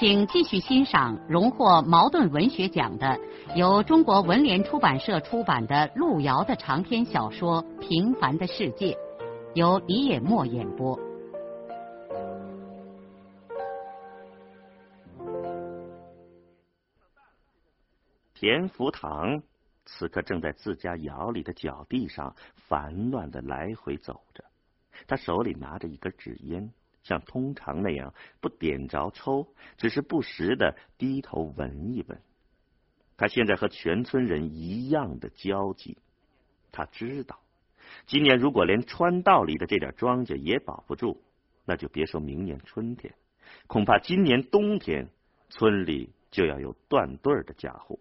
请继续欣赏荣获茅盾文学奖的、由中国文联出版社出版的路遥的长篇小说《平凡的世界》，由李野墨演播。田福堂此刻正在自家窑里的脚地上烦乱的来回走着，他手里拿着一根纸烟。像通常那样不点着抽，只是不时的低头闻一闻。他现在和全村人一样的焦急。他知道，今年如果连川道里的这点庄稼也保不住，那就别说明年春天，恐怕今年冬天村里就要有断队的家伙。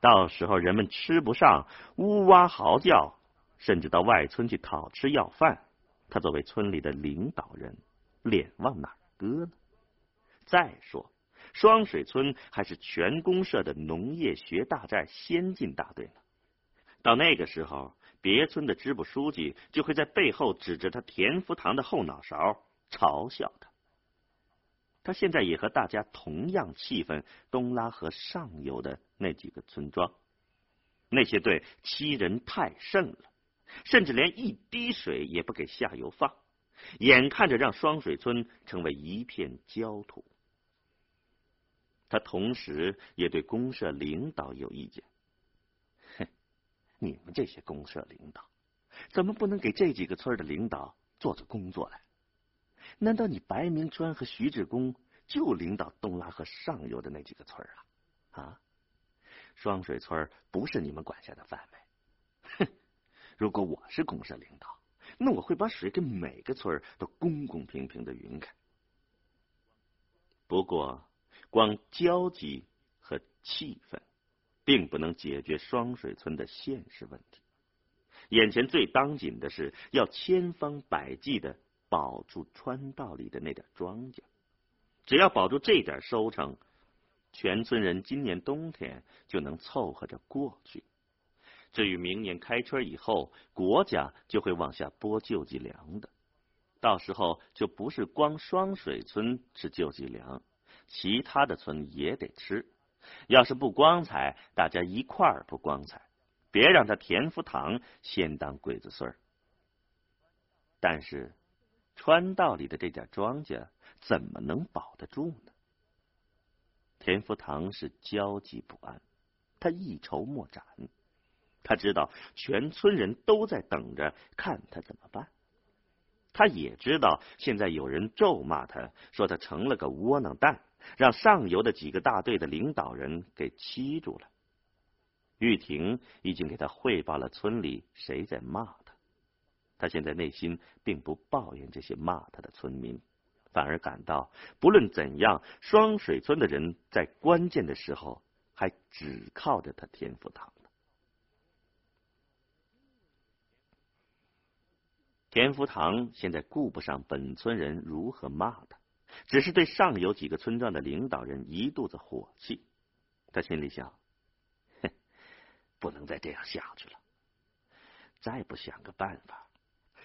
到时候人们吃不上，呜哇嚎叫，甚至到外村去讨吃要饭。他作为村里的领导人，脸往哪搁呢？再说，双水村还是全公社的农业学大寨先进大队呢。到那个时候，别村的支部书记就会在背后指着他田福堂的后脑勺嘲笑他。他现在也和大家同样气愤东拉河上游的那几个村庄，那些队欺人太甚了。甚至连一滴水也不给下游放，眼看着让双水村成为一片焦土。他同时也对公社领导有意见。哼，你们这些公社领导，怎么不能给这几个村的领导做做工作来？难道你白明川和徐志公就领导东拉河上游的那几个村啊？啊，双水村不是你们管辖的范围。哼如果我是公社领导，那我会把水给每个村都公公平平的匀开。不过，光焦急和气愤，并不能解决双水村的现实问题。眼前最当紧的是要千方百计的保住川道里的那点庄稼。只要保住这点收成，全村人今年冬天就能凑合着过去。至于明年开春以后，国家就会往下拨救济粮的，到时候就不是光双水村吃救济粮，其他的村也得吃。要是不光彩，大家一块儿不光彩，别让他田福堂先当鬼子孙儿。但是川道里的这点庄稼怎么能保得住呢？田福堂是焦急不安，他一筹莫展。他知道全村人都在等着看他怎么办。他也知道现在有人咒骂他，说他成了个窝囊蛋，让上游的几个大队的领导人给欺住了。玉婷已经给他汇报了村里谁在骂他。他现在内心并不抱怨这些骂他的村民，反而感到不论怎样，双水村的人在关键的时候还只靠着他天福堂。田福堂现在顾不上本村人如何骂他，只是对上游几个村庄的领导人一肚子火气。他心里想：哼，不能再这样下去了。再不想个办法，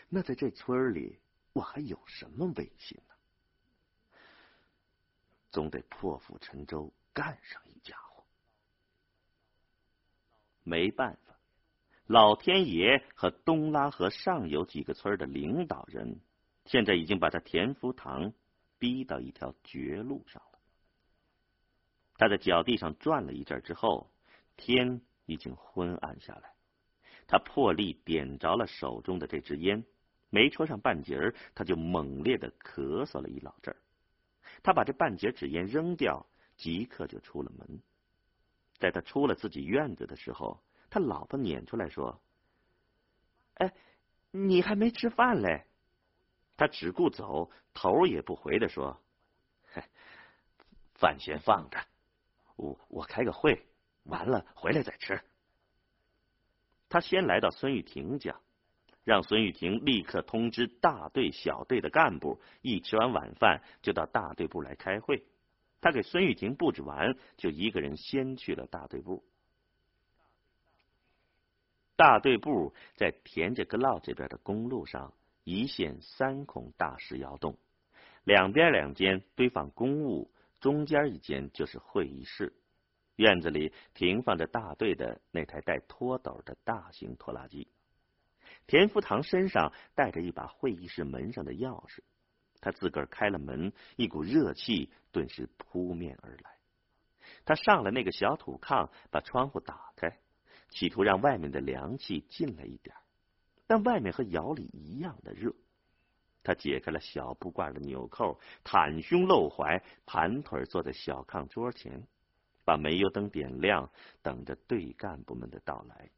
那在这村里我还有什么威信呢？总得破釜沉舟，干上一家伙。没办法。老天爷和东拉河上游几个村的领导人，现在已经把他田福堂逼到一条绝路上了。他在脚地上转了一阵之后，天已经昏暗下来。他破例点着了手中的这支烟，没抽上半截儿，他就猛烈的咳嗽了一老阵儿。他把这半截纸烟扔掉，即刻就出了门。在他出了自己院子的时候。他老婆撵出来说：“哎，你还没吃饭嘞！”他只顾走，头也不回的说：“饭先放着，我我开个会，完了回来再吃。他先来到孙玉婷家，让孙玉婷立刻通知大队、小队的干部，一吃完晚饭就到大队部来开会。他给孙玉婷布置完，就一个人先去了大队部。大队部在田家阁老这边的公路上，一线三孔大石窑洞，两边两间堆放公务，中间一间就是会议室。院子里停放着大队的那台带拖斗的大型拖拉机。田福堂身上带着一把会议室门上的钥匙，他自个儿开了门，一股热气顿时扑面而来。他上了那个小土炕，把窗户打开，企图让外面的凉气进来一点，但外面和窑里一样的热。他解开了小布褂的纽扣，袒胸露怀，盘腿坐在小炕桌前。把煤油灯点亮，等着队干部们的到来。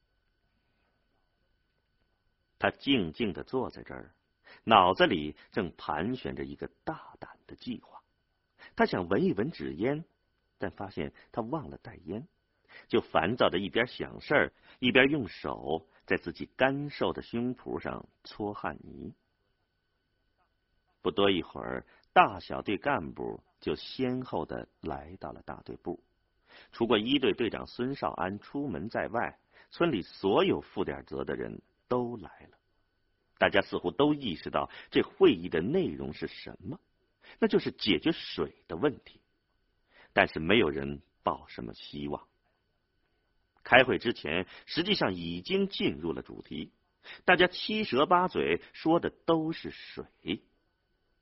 他静静的坐在这儿，脑子里正盘旋着一个大胆的计划。他想闻一闻纸烟，但发现他忘了带烟，就烦躁的一边想事儿，一边用手在自己干瘦的胸脯上搓汗泥。不多一会儿，大小队干部就先后的来到了大队部。除过一队队长孙少安出门在外，村里所有负点责的人都来了。大家似乎都意识到这会议的内容是什么，那就是解决水的问题。但是没有人抱什么希望。开会之前，实际上已经进入了主题，大家七舌八嘴说的都是水。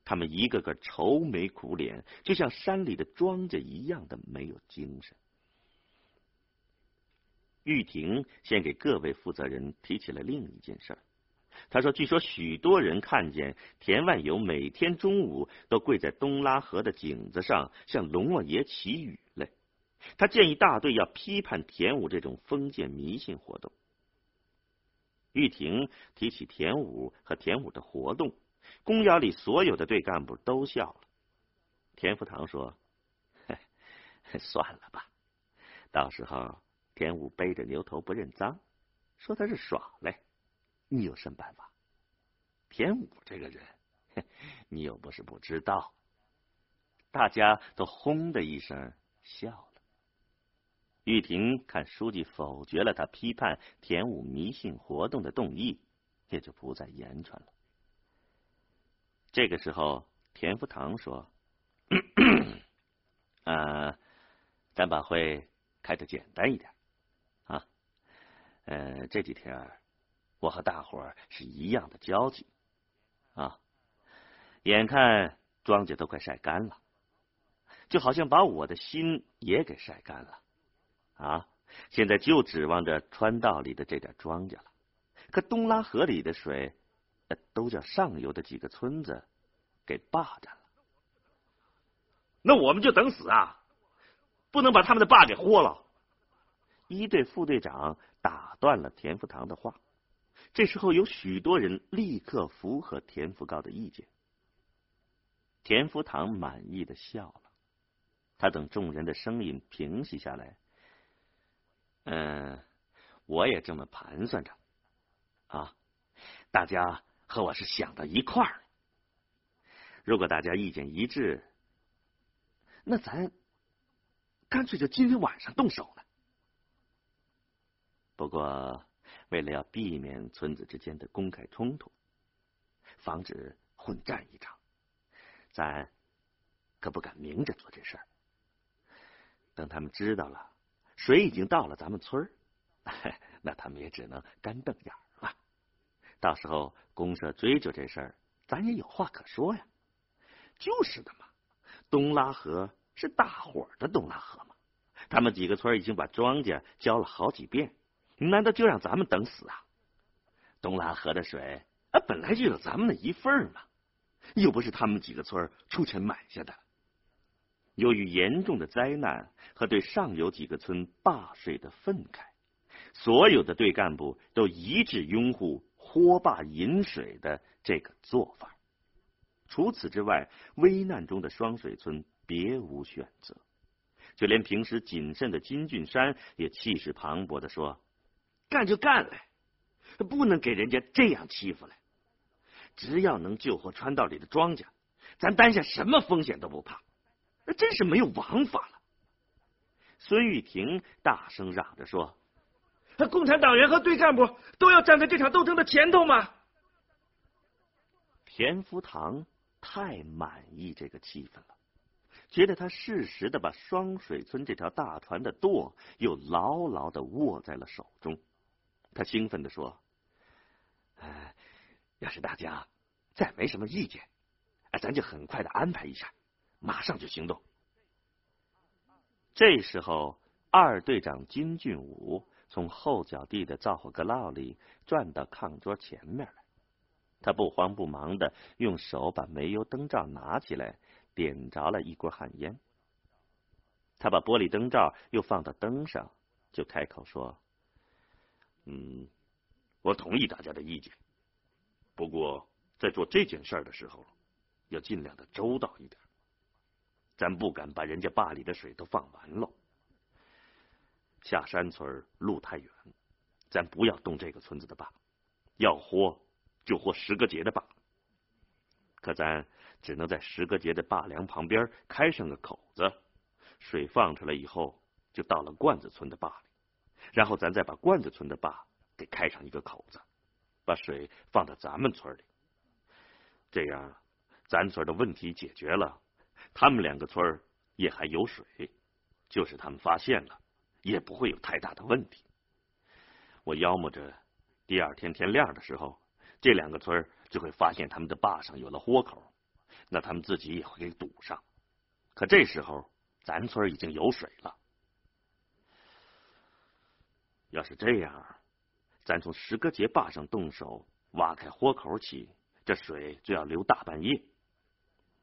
他们一个个愁眉苦脸，就像山里的庄稼一样的没有精神。玉婷先给各位负责人提起了另一件事儿。他说：“据说许多人看见田万有每天中午都跪在东拉河的井子上向龙王爷祈雨。他建议大队要批判田武这种封建迷信活动。”玉婷提起田武和田武的活动。公窑里所有的队干部都笑了。田福堂说：“算了吧，到时候田武背着牛头不认脏，说他是耍赖，你有什么办法？田武这个人，你又不是不知道。”大家都轰的一声笑了。玉婷看书记否决了他批判田武迷信活动的动议，也就不再言传了。这个时候，田福堂说：“呃，咱把会开的简单一点啊。呃，这几天我和大伙是一样的焦急啊。眼看庄稼都快晒干了，就好像把我的心也给晒干了啊。现在就指望着川道里的这点庄稼了。可东拉河里的水……”都叫上游的几个村子给霸占了，那我们就等死啊！不能把他们的坝给豁了。一队副队长打断了田福堂的话。这时候有许多人立刻符合田福高的意见。田福堂满意的笑了。他等众人的声音平息下来，嗯，我也这么盘算着啊，大家。和我是想到一块儿。如果大家意见一致，那咱干脆就今天晚上动手了。不过，为了要避免村子之间的公开冲突，防止混战一场，咱可不敢明着做这事儿。等他们知道了水已经到了咱们村儿，那他们也只能干瞪眼了。到时候公社追究这事儿，咱也有话可说呀。就是的嘛，东拉河是大伙的东拉河嘛。他们几个村已经把庄稼浇了好几遍，难道就让咱们等死啊？东拉河的水啊，本来就有咱们的一份嘛，又不是他们几个村出钱买下的。由于严重的灾难和对上游几个村坝水的愤慨，所有的队干部都一致拥护。豁坝引水的这个做法，除此之外，危难中的双水村别无选择。就连平时谨慎的金俊山也气势磅礴的说：“干就干了，不能给人家这样欺负了。只要能救活川道里的庄稼，咱担下什么风险都不怕。真是没有王法了。”孙玉婷大声嚷着说：“共产党员和队干部都要站在这场斗争的前头吗？”田福堂太满意这个气氛了。觉得他适时的把双水村这条大船的舵又牢牢的握在了手中，他兴奋的说：“呃，要是大家再没什么意见，咱就很快的安排一下，马上就行动。”这时候，二队长金俊武从后脚地的灶火格烙里转到炕桌前面来，他不慌不忙的用手把煤油灯罩拿起来。点着了一锅旱烟，他把玻璃灯罩又放到灯上，就开口说：“嗯，我同意大家的意见，不过在做这件事的时候，要尽量的周到一点。咱不敢把人家坝里的水都放完了。下山村路太远，咱不要动这个村子的坝，要豁就豁十个节的坝。可咱……”只能在十个节的坝梁旁边开上个口子，水放出来以后就到了罐子村的坝里，然后咱再把罐子村的坝给开上一个口子，把水放到咱们村里。这样，咱村的问题解决了，他们两个村儿也还有水，就是他们发现了，也不会有太大的问题。我妖摸着，第二天天亮的时候，这两个村儿就会发现他们的坝上有了豁口。那他们自己也会给堵上，可这时候咱村已经有水了。要是这样，咱从石歌节坝上动手挖开豁口起，这水就要流大半夜。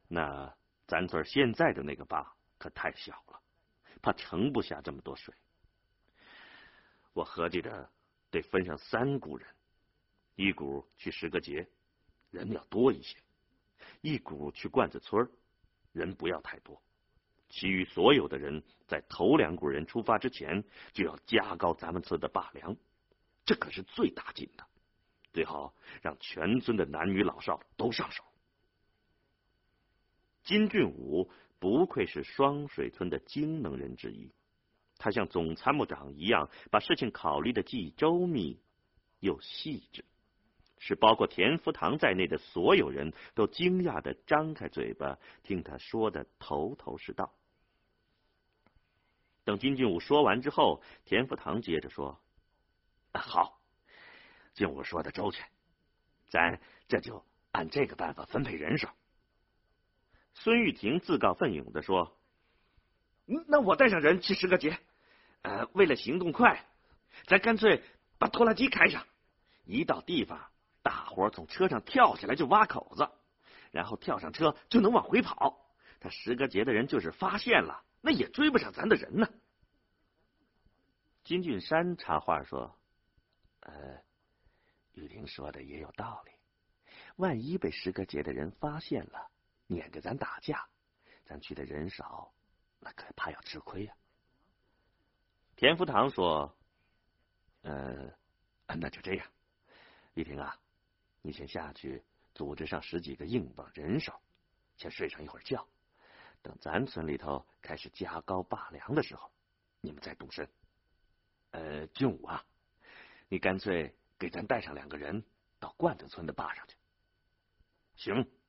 那咱村现在的那个坝可太小了，怕盛不下这么多水。我合计着得分上三股人，一股去石歌节，人要多一些。一股去罐子村人不要太多，其余所有的人在头两股人出发之前就要加高咱们村的坝梁，这可是最大劲的，最好让全村的男女老少都上手。金俊武不愧是双水村的精能人之一，他像总参谋长一样，把事情考虑的既周密又细致。使包括田福堂在内的所有人都惊讶的张开嘴巴听他说的头头是道。等金俊武说完之后，田福堂接着说：“好，俊武说的周全，咱这就按这个办法分配人手。”孙玉婷自告奋勇的说：“那我带上人去石个节，呃，为了行动快，咱干脆把拖拉机开上，一到地方。”大伙从车上跳下来就挖口子，然后跳上车就能往回跑。他石歌节的人就是发现了，那也追不上咱的人呢。金俊山插话说：“呃，玉婷说的也有道理。万一被石歌节的人发现了，撵着咱打架，咱去的人少，那可怕要吃亏呀。”田福堂说：“呃，那就这样，玉婷啊。”你先下去组织上十几个硬棒人手，先睡上一会儿觉。等咱村里头开始加高坝梁的时候，你们再动身。呃，俊武啊，你干脆给咱带上两个人到罐子村的坝上去。行。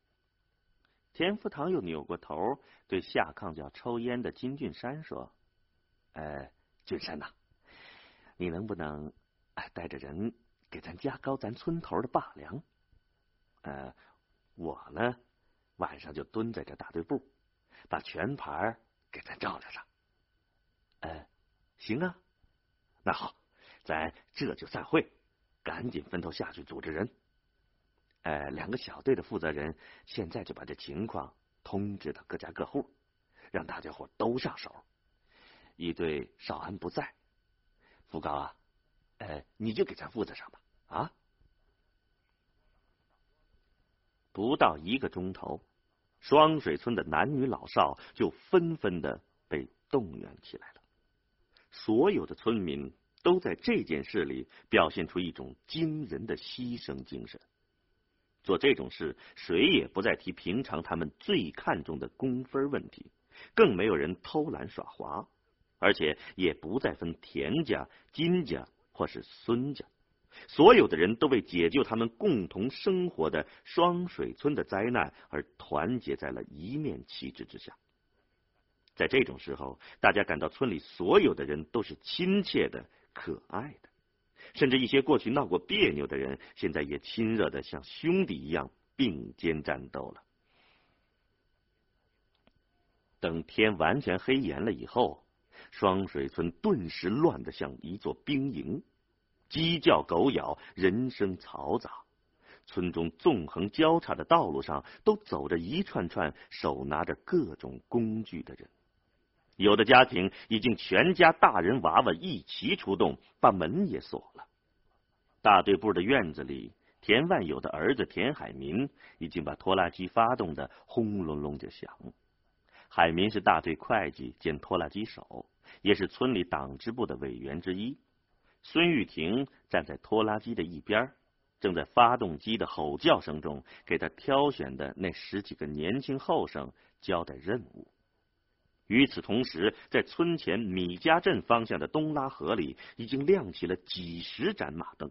田福堂又扭过头对下炕要抽烟的金俊山说：“呃，俊山呐，你能不能带着人？”给咱加高咱村头的坝梁，呃，我呢晚上就蹲在这大队部，把全盘给咱照料上。呃，行啊，那好，咱这就散会，赶紧分头下去组织人。呃，两个小队的负责人现在就把这情况通知到各家各户，让大家伙都上手。一队少安不在，福高啊。呃，你就给咱负责上吧，啊！不到一个钟头，双水村的男女老少就纷纷的被动员起来了。所有的村民都在这件事里表现出一种惊人的牺牲精神。做这种事，谁也不再提平常他们最看重的工分问题，更没有人偷懒耍滑，而且也不再分田家、金家或是孙家，所有的人都为解救他们共同生活的双水村的灾难而团结在了一面旗帜之下。在这种时候，大家感到村里所有的人都是亲切的、可爱的。甚至一些过去闹过别扭的人，现在也亲热的像兄弟一样并肩战斗了。等天完全黑严了以后，双水村顿时乱得像一座兵营，鸡叫狗咬，人声嘈杂。村中纵横交叉的道路上，都走着一串串手拿着各种工具的人。有的家庭已经全家大人娃娃一齐出动，把门也锁了。大队部的院子里，田万友的儿子田海民已经把拖拉机发动的轰隆隆就响。海民是大队会计兼拖拉机手，也是村里党支部的委员之一。孙玉婷站在拖拉机的一边，正在发动机的吼叫声中给他挑选的那十几个年轻后生交代任务。与此同时，在村前米家镇方向的东拉河里，已经亮起了几十盏马灯。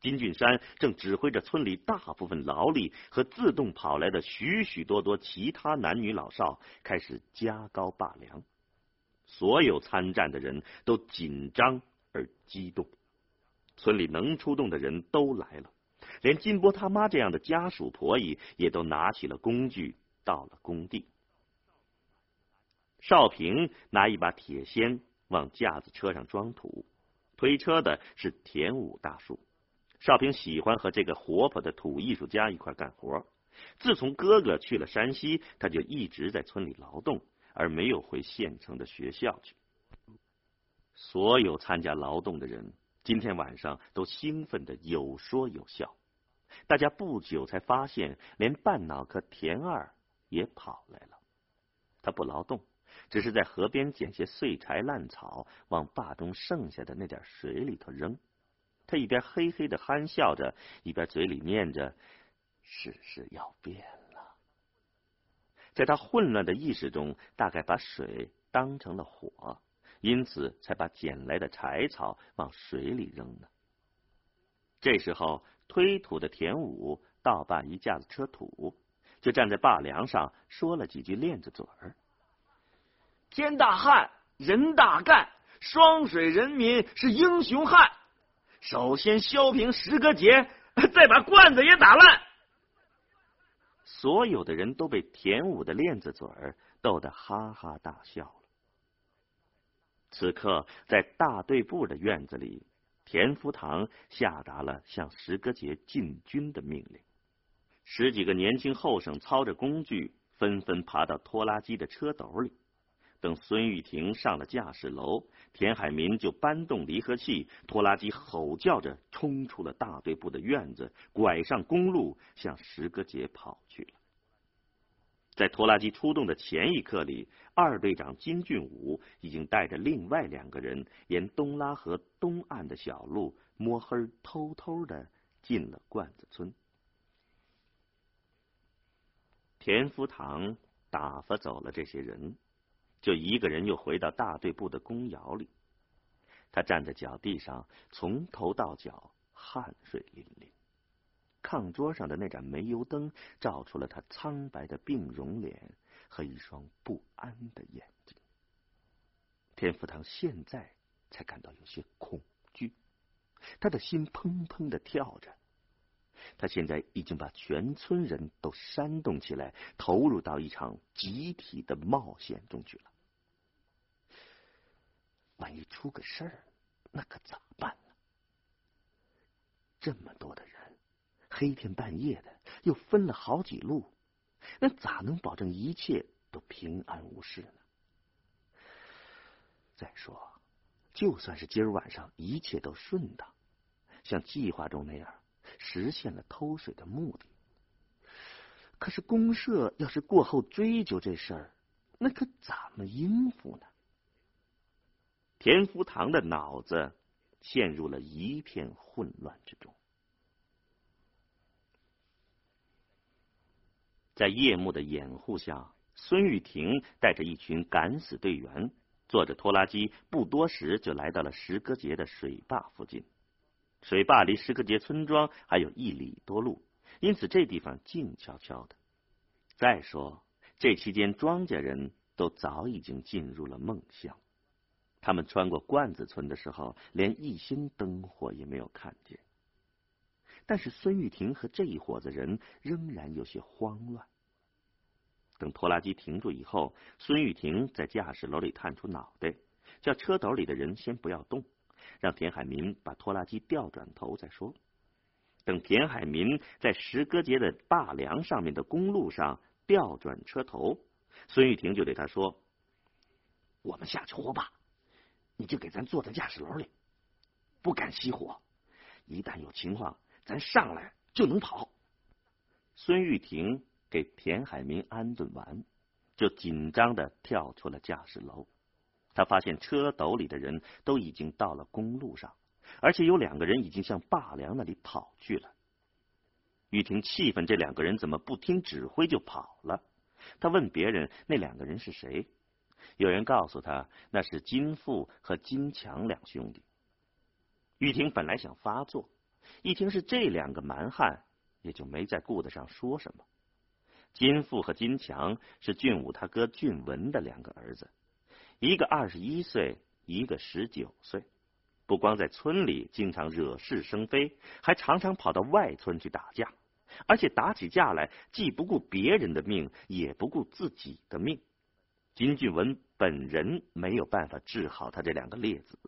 金俊山正指挥着村里大部分劳力和自动跑来的许许多多其他男女老少，开始加高坝梁。所有参战的人都紧张而激动。村里能出动的人都来了，连金波他妈这样的家属婆姨也都拿起了工具，到了工地。少平拿一把铁锨往架子车上装土，推车的是田武大叔。少平喜欢和这个活泼的土艺术家一块干活。自从哥哥去了山西，他就一直在村里劳动，而没有回县城的学校去。所有参加劳动的人今天晚上都兴奋的有说有笑。大家不久才发现，连半脑壳田二也跑来了。他不劳动。只是在河边捡些碎柴烂草，往坝中剩下的那点水里头扔。他一边嘿嘿的憨笑着，一边嘴里念着：“世事要变了。”在他混乱的意识中，大概把水当成了火，因此才把捡来的柴草往水里扔呢。这时候，推土的田武倒罢一架子车土，就站在坝梁上说了几句链子嘴儿。天大旱，人大干，双水人民是英雄汉。首先削平十个节，再把罐子也打烂。所有的人都被田武的链子嘴儿逗得哈哈大笑了。此刻，在大队部的院子里，田福堂下达了向石戈节进军的命令。十几个年轻后生操着工具，纷纷爬到拖拉机的车斗里。等孙玉婷上了驾驶楼，田海民就搬动离合器，拖拉机吼叫着冲出了大队部的院子，拐上公路向石戈节跑去了。在拖拉机出动的前一刻里，二队长金俊武已经带着另外两个人沿东拉河东岸的小路摸黑偷偷的进了罐子村。田福堂打发走了这些人。就一个人又回到大队部的公窑里，他站在脚地上，从头到脚汗水淋淋。炕桌上的那盏煤油灯照出了他苍白的病容脸和一双不安的眼睛。田福堂现在才感到有些恐惧，他的心砰砰的跳着。他现在已经把全村人都煽动起来，投入到一场集体的冒险中去了。万一出个事儿，那可咋办呢？这么多的人，黑天半夜的，又分了好几路，那咋能保证一切都平安无事呢？再说，就算是今儿晚上一切都顺当，像计划中那样实现了偷水的目的，可是公社要是过后追究这事儿，那可怎么应付呢？田福堂的脑子陷入了一片混乱之中。在夜幕的掩护下，孙玉婷带着一群敢死队员，坐着拖拉机，不多时就来到了石歌节的水坝附近。水坝离石歌节村庄还有一里多路，因此这地方静悄悄的。再说，这期间庄稼人都早已经进入了梦乡。他们穿过罐子村的时候，连一星灯火也没有看见。但是孙玉婷和这一伙子人仍然有些慌乱。等拖拉机停住以后，孙玉婷在驾驶楼里探出脑袋，叫车斗里的人先不要动，让田海民把拖拉机调转头再说。等田海民在石歌节的坝梁上面的公路上调转车头，孙玉婷就对他说：“我们下去火把，你就给咱坐在驾驶楼里，不敢熄火。一旦有情况，咱上来就能跑。”孙玉婷。给田海明安顿完，就紧张的跳出了驾驶楼。他发现车斗里的人都已经到了公路上，而且有两个人已经向坝梁那里跑去了。玉婷气愤，这两个人怎么不听指挥就跑了？他问别人那两个人是谁，有人告诉他那是金富和金强两兄弟。玉婷本来想发作，一听是这两个蛮汉，也就没再顾得上说什么。金富和金强是俊武他哥俊文的两个儿子，一个二十一岁，一个十九岁。不光在村里经常惹是生非，还常常跑到外村去打架，而且打起架来既不顾别人的命，也不顾自己的命。金俊文本人没有办法治好他这两个劣子。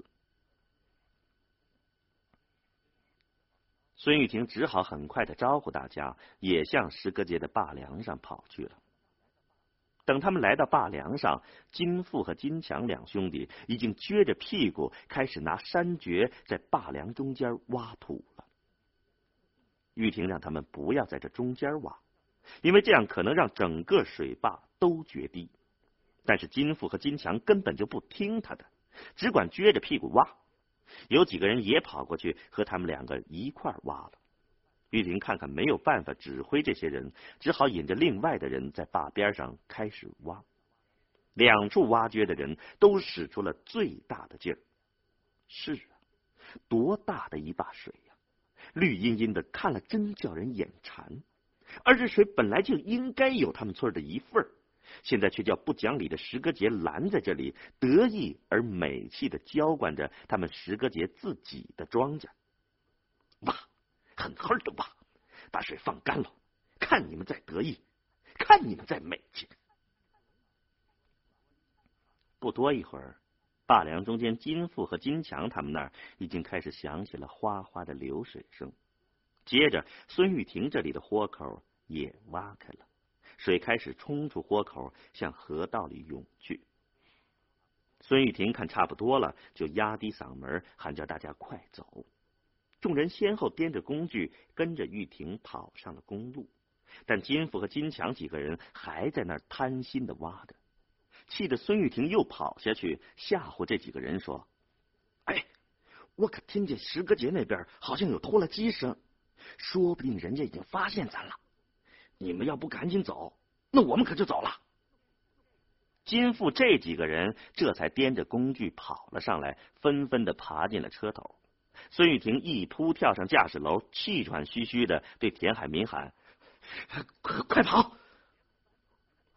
孙玉婷只好很快的招呼大家，也向石歌节的坝梁上跑去了。等他们来到坝梁上，金富和金强两兄弟已经撅着屁股开始拿山掘在坝梁中间挖土了。玉婷让他们不要在这中间挖，因为这样可能让整个水坝都决堤。但是金富和金强根本就不听他的，只管撅着屁股挖。有几个人也跑过去和他们两个一块挖了。玉婷看看没有办法指挥这些人，只好引着另外的人在坝边上开始挖。两处挖掘的人都使出了最大的劲儿。是啊，多大的一坝水呀！绿茵茵的，看了真叫人眼馋。而这水本来就应该有他们村的一份儿。现在却叫不讲理的石歌节拦在这里，得意而美气的浇灌着他们石歌节自己的庄稼。挖，狠狠的挖，把水放干了，看你们在得意，看你们在美气。不多一会儿，坝梁中间金富和金强他们那儿已经开始响起了哗哗的流水声。接着，孙玉婷这里的豁口也挖开了。水开始冲出豁口，向河道里涌去。孙玉婷看差不多了，就压低嗓门喊叫大家快走。众人先后掂着工具，跟着玉婷跑上了公路。但金富和金强几个人还在那儿贪心的挖着，气得孙玉婷又跑下去吓唬这几个人说：“哎，我可听见石歌节那边好像有拖拉机声，说不定人家已经发现咱了。”你们要不赶紧走，那我们可就走了。金富这几个人这才掂着工具跑了上来，纷纷的爬进了车头。孙玉婷一扑跳上驾驶楼，气喘吁吁的对田海民喊：“快快跑！”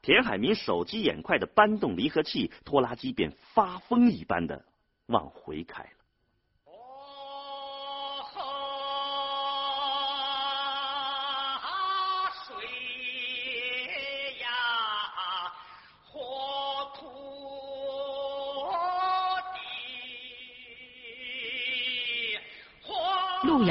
田海民手疾眼快的搬动离合器，拖拉机便发疯一般的往回开了。